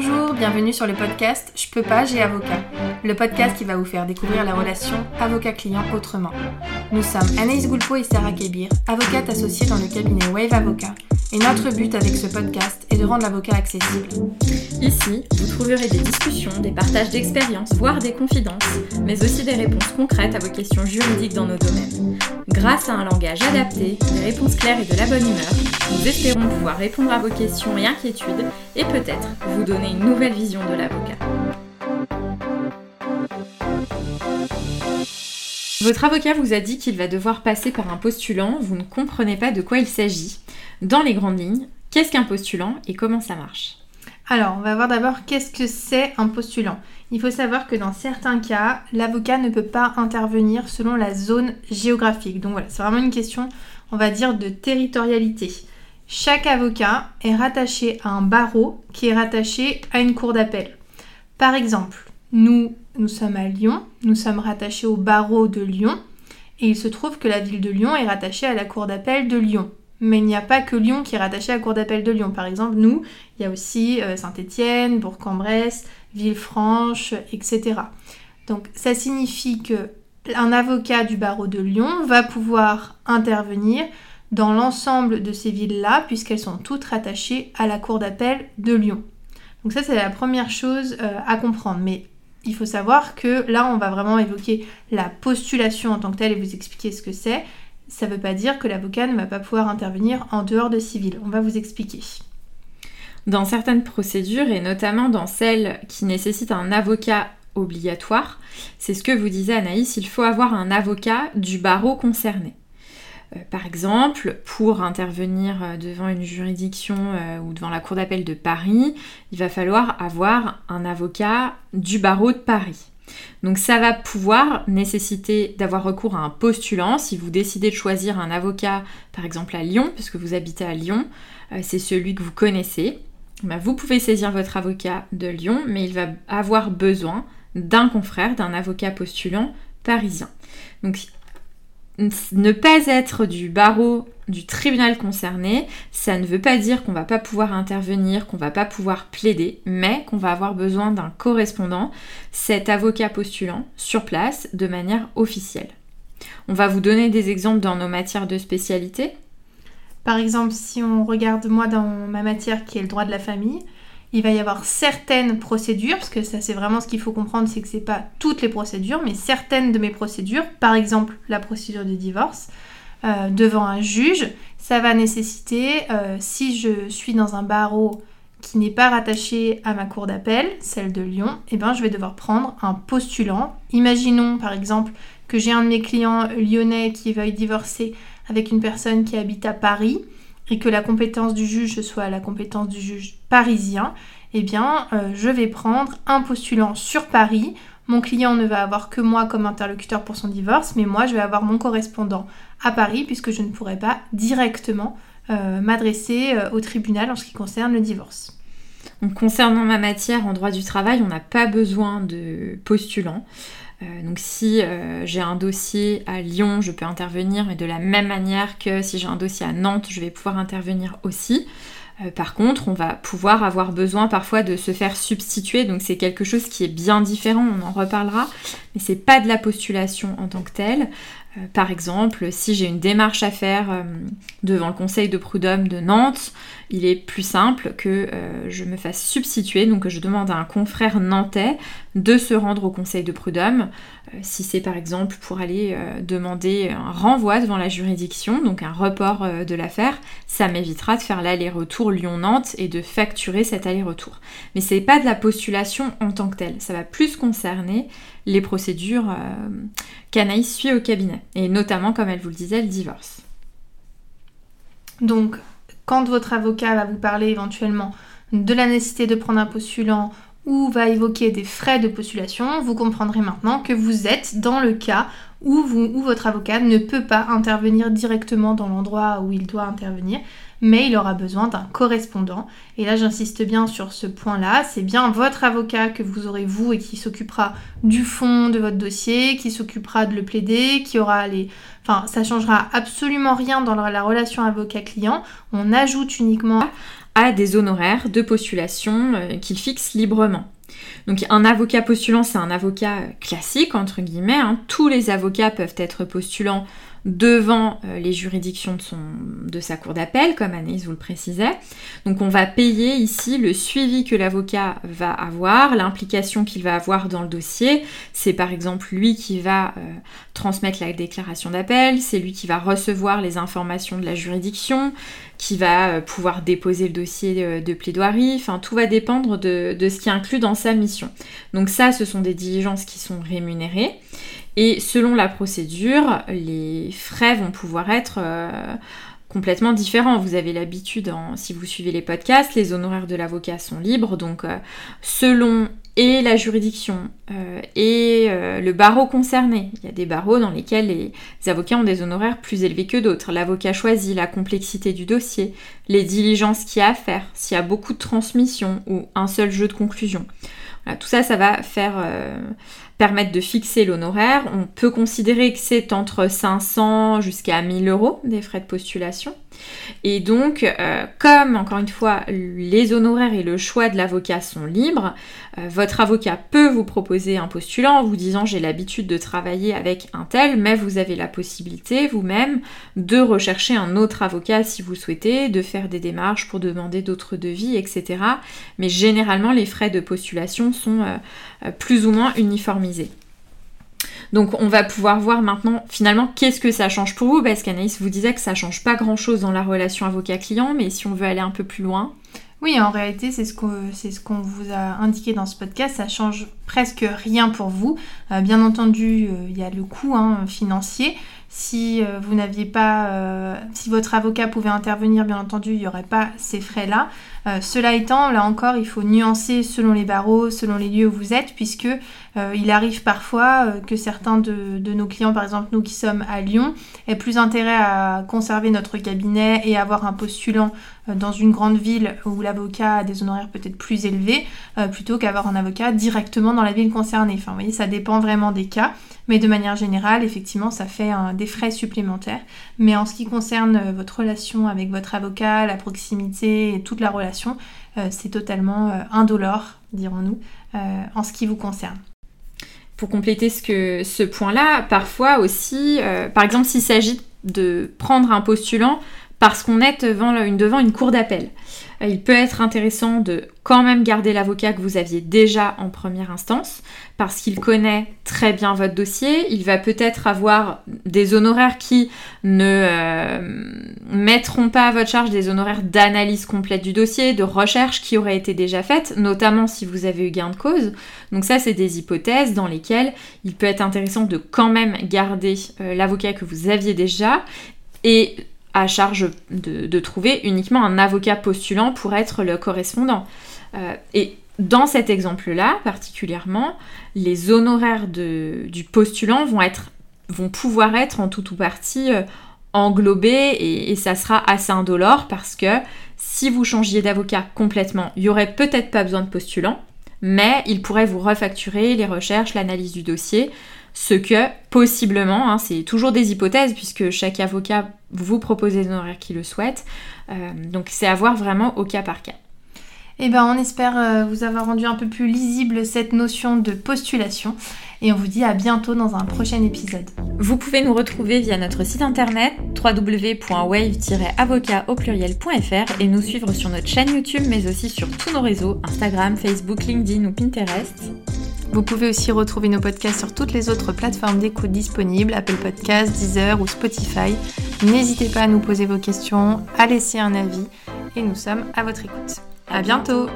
Bonjour, bienvenue sur le podcast Je peux pas, j'ai avocat. Le podcast qui va vous faire découvrir la relation avocat-client autrement. Nous sommes Anaïs Goulpo et Sarah Kébir, avocates associées dans le cabinet Wave Avocat. Et notre but avec ce podcast est de rendre l'avocat accessible. Ici, vous trouverez des discussions, des partages d'expériences, voire des confidences, mais aussi des réponses concrètes à vos questions juridiques dans nos domaines. Grâce à un langage adapté, des réponses claires et de la bonne humeur, nous espérons pouvoir répondre à vos questions et inquiétudes et peut-être vous donner une nouvelle vision de l'avocat. Votre avocat vous a dit qu'il va devoir passer par un postulant, vous ne comprenez pas de quoi il s'agit. Dans les grandes lignes, qu'est-ce qu'un postulant et comment ça marche? Alors, on va voir d'abord qu'est-ce que c'est un postulant. Il faut savoir que dans certains cas, l'avocat ne peut pas intervenir selon la zone géographique. Donc voilà, c'est vraiment une question, on va dire, de territorialité. Chaque avocat est rattaché à un barreau qui est rattaché à une cour d'appel. Par exemple, nous, nous sommes à Lyon, nous sommes rattachés au barreau de Lyon, et il se trouve que la ville de Lyon est rattachée à la cour d'appel de Lyon. Mais il n'y a pas que Lyon qui est rattaché à la cour d'appel de Lyon. Par exemple, nous, il y a aussi euh, Saint-Étienne, Bourg-en-Bresse, Villefranche, etc. Donc ça signifie que un avocat du barreau de Lyon va pouvoir intervenir dans l'ensemble de ces villes-là, puisqu'elles sont toutes rattachées à la cour d'appel de Lyon. Donc ça, c'est la première chose euh, à comprendre. Il faut savoir que là, on va vraiment évoquer la postulation en tant que telle et vous expliquer ce que c'est. Ça ne veut pas dire que l'avocat ne va pas pouvoir intervenir en dehors de civil. On va vous expliquer. Dans certaines procédures, et notamment dans celles qui nécessitent un avocat obligatoire, c'est ce que vous disait Anaïs, il faut avoir un avocat du barreau concerné. Euh, par exemple, pour intervenir euh, devant une juridiction euh, ou devant la Cour d'appel de Paris, il va falloir avoir un avocat du barreau de Paris. Donc ça va pouvoir nécessiter d'avoir recours à un postulant. Si vous décidez de choisir un avocat, par exemple à Lyon, puisque vous habitez à Lyon, c'est celui que vous connaissez. Bah, vous pouvez saisir votre avocat de Lyon, mais il va avoir besoin d'un confrère, d'un avocat postulant parisien. Ne pas être du barreau du tribunal concerné, ça ne veut pas dire qu'on va pas pouvoir intervenir, qu'on va pas pouvoir plaider, mais qu'on va avoir besoin d'un correspondant, cet avocat postulant, sur place, de manière officielle. On va vous donner des exemples dans nos matières de spécialité. Par exemple, si on regarde moi dans ma matière qui est le droit de la famille, il va y avoir certaines procédures, parce que ça c'est vraiment ce qu'il faut comprendre, c'est que c'est pas toutes les procédures, mais certaines de mes procédures, par exemple la procédure de divorce, euh, devant un juge, ça va nécessiter, euh, si je suis dans un barreau qui n'est pas rattaché à ma cour d'appel, celle de Lyon, eh ben, je vais devoir prendre un postulant. Imaginons par exemple que j'ai un de mes clients lyonnais qui veuille divorcer avec une personne qui habite à Paris et que la compétence du juge soit la compétence du juge parisien, eh bien, euh, je vais prendre un postulant sur Paris. Mon client ne va avoir que moi comme interlocuteur pour son divorce, mais moi, je vais avoir mon correspondant à Paris puisque je ne pourrai pas directement euh, m'adresser euh, au tribunal en ce qui concerne le divorce. Concernant ma matière en droit du travail, on n'a pas besoin de postulant. Euh, donc si euh, j'ai un dossier à Lyon, je peux intervenir, mais de la même manière que si j'ai un dossier à Nantes, je vais pouvoir intervenir aussi. Euh, par contre, on va pouvoir avoir besoin parfois de se faire substituer, donc c'est quelque chose qui est bien différent, on en reparlera, mais c'est pas de la postulation en tant que telle. Par exemple, si j'ai une démarche à faire devant le conseil de prud'homme de Nantes, il est plus simple que je me fasse substituer, donc que je demande à un confrère nantais de se rendre au conseil de prud'homme, euh, si c'est par exemple pour aller euh, demander un renvoi devant la juridiction, donc un report euh, de l'affaire, ça m'évitera de faire l'aller-retour Lyon-Nantes et de facturer cet aller-retour. Mais c'est pas de la postulation en tant que telle, ça va plus concerner les procédures qu'Anaïs suit au cabinet, et notamment, comme elle vous le disait, le divorce. Donc, quand votre avocat va vous parler éventuellement de la nécessité de prendre un postulant ou va évoquer des frais de postulation, vous comprendrez maintenant que vous êtes dans le cas où, votre avocat ne peut pas intervenir directement dans l'endroit où il doit intervenir, mais il aura besoin d'un correspondant. Et là, j'insiste bien sur ce point-là. C'est bien votre avocat que vous aurez vous et qui s'occupera du fond de votre dossier, qui s'occupera de le plaider, qui aura les... Enfin, ça changera absolument rien dans la relation avocat-client. On ajoute uniquement a des honoraires de postulation qu'il fixe librement. Donc un avocat postulant, c'est un avocat classique, entre guillemets. Hein. Tous les avocats peuvent être postulants devant euh, les juridictions de, sa cour d'appel, comme Anaïs vous le précisait. Donc on va payer ici le suivi que l'avocat va avoir, l'implication qu'il va avoir dans le dossier. C'est par exemple lui qui va euh, transmettre la déclaration d'appel, c'est lui qui va recevoir les informations de la juridiction, qui va euh, pouvoir déposer le dossier de, plaidoirie, enfin tout va dépendre de, de ce qui est inclus dans sa mission. Donc ça, ce sont des diligences qui sont rémunérées. Et selon la procédure, les frais vont pouvoir être euh, complètement différents. Vous avez l'habitude, si vous suivez les podcasts, les honoraires de l'avocat sont libres, donc euh, selon et la juridiction euh, et le barreau concerné. Il y a des barreaux dans lesquels les avocats ont des honoraires plus élevés que d'autres. L'avocat choisit la complexité du dossier, les diligences qu'il y a à faire, s'il y a beaucoup de transmissions ou un seul jeu de conclusion. Tout ça, ça va faire permettre de fixer l'honoraire. On peut considérer que c'est entre 500 jusqu'à 1000 euros des frais de postulation. Et donc, euh, comme encore une fois, les honoraires et le choix de l'avocat sont libres, euh, votre avocat peut vous proposer un postulant en vous disant j'ai l'habitude de travailler avec un tel, mais vous avez la possibilité vous-même de rechercher un autre avocat si vous souhaitez, de faire des démarches pour demander d'autres devis, etc. Mais généralement, les frais de postulation sont euh, plus ou moins uniformisés. Donc on va pouvoir voir maintenant finalement qu'est-ce que ça change pour vous, parce qu'Anaïs vous disait que ça change pas grand-chose dans la relation avocat-client, mais si on veut aller un peu plus loin. Oui, en réalité, c'est ce qu'on vous a indiqué dans ce podcast. Ça change presque rien pour vous. Euh, bien entendu, euh, il y a le coût hein, financier. Si euh, vous n'aviez pas, si votre avocat pouvait intervenir, bien entendu, il n'y aurait pas ces frais-là. Euh, cela étant, là encore, il faut nuancer selon les barreaux, selon les lieux où vous êtes, puisque euh, il arrive parfois euh, que certains de, nos clients, par exemple nous qui sommes à Lyon, aient plus intérêt à conserver notre cabinet et avoir un postulant dans une grande ville où l'avocat a des honoraires peut-être plus élevés, plutôt qu'avoir un avocat directement dans la ville concernée. Enfin, vous voyez, ça dépend vraiment des cas. Mais de manière générale, effectivement, ça fait des frais supplémentaires. Mais en ce qui concerne votre relation avec votre avocat, la proximité et toute la relation, euh, c'est totalement euh, indolore, dirons-nous, euh, en ce qui vous concerne. Pour compléter ce, ce point-là, parfois aussi, par exemple s'il s'agit de prendre un postulant parce qu'on est devant une, cour d'appel. Il peut être intéressant de quand même garder l'avocat que vous aviez déjà en première instance, parce qu'il connaît très bien votre dossier. Il va peut-être avoir des honoraires qui ne euh, mettront pas à votre charge des honoraires d'analyse complète du dossier, de recherche qui auraient été déjà faites, notamment si vous avez eu gain de cause. Donc ça, c'est des hypothèses dans lesquelles il peut être intéressant de quand même garder euh, l'avocat que vous aviez déjà et à charge de, trouver uniquement un avocat postulant pour être le correspondant. Euh, et dans cet exemple-là, particulièrement, les honoraires du postulant vont, être, vont pouvoir être en tout ou partie euh, englobés et, ça sera assez indolore parce que si vous changiez d'avocat complètement, il n'y aurait peut-être pas besoin de postulant, mais il pourrait vous refacturer les recherches, l'analyse du dossier, ce que possiblement, hein, c'est toujours des hypothèses puisque chaque avocat vous propose des honoraires qui le souhaitent, euh, donc c'est à voir vraiment au cas par cas. Eh ben, on espère euh, vous avoir rendu un peu plus lisible cette notion de postulation et on vous dit à bientôt dans un prochain épisode. Vous pouvez nous retrouver via notre site internet www.wave-avocat au pluriel.fr et nous suivre sur notre chaîne YouTube mais aussi sur tous nos réseaux Instagram, Facebook, LinkedIn ou Pinterest. Vous pouvez aussi retrouver nos podcasts sur toutes les autres plateformes d'écoute disponibles, Apple Podcasts, Deezer ou Spotify. N'hésitez pas à nous poser vos questions, à laisser un avis et nous sommes à votre écoute. À bientôt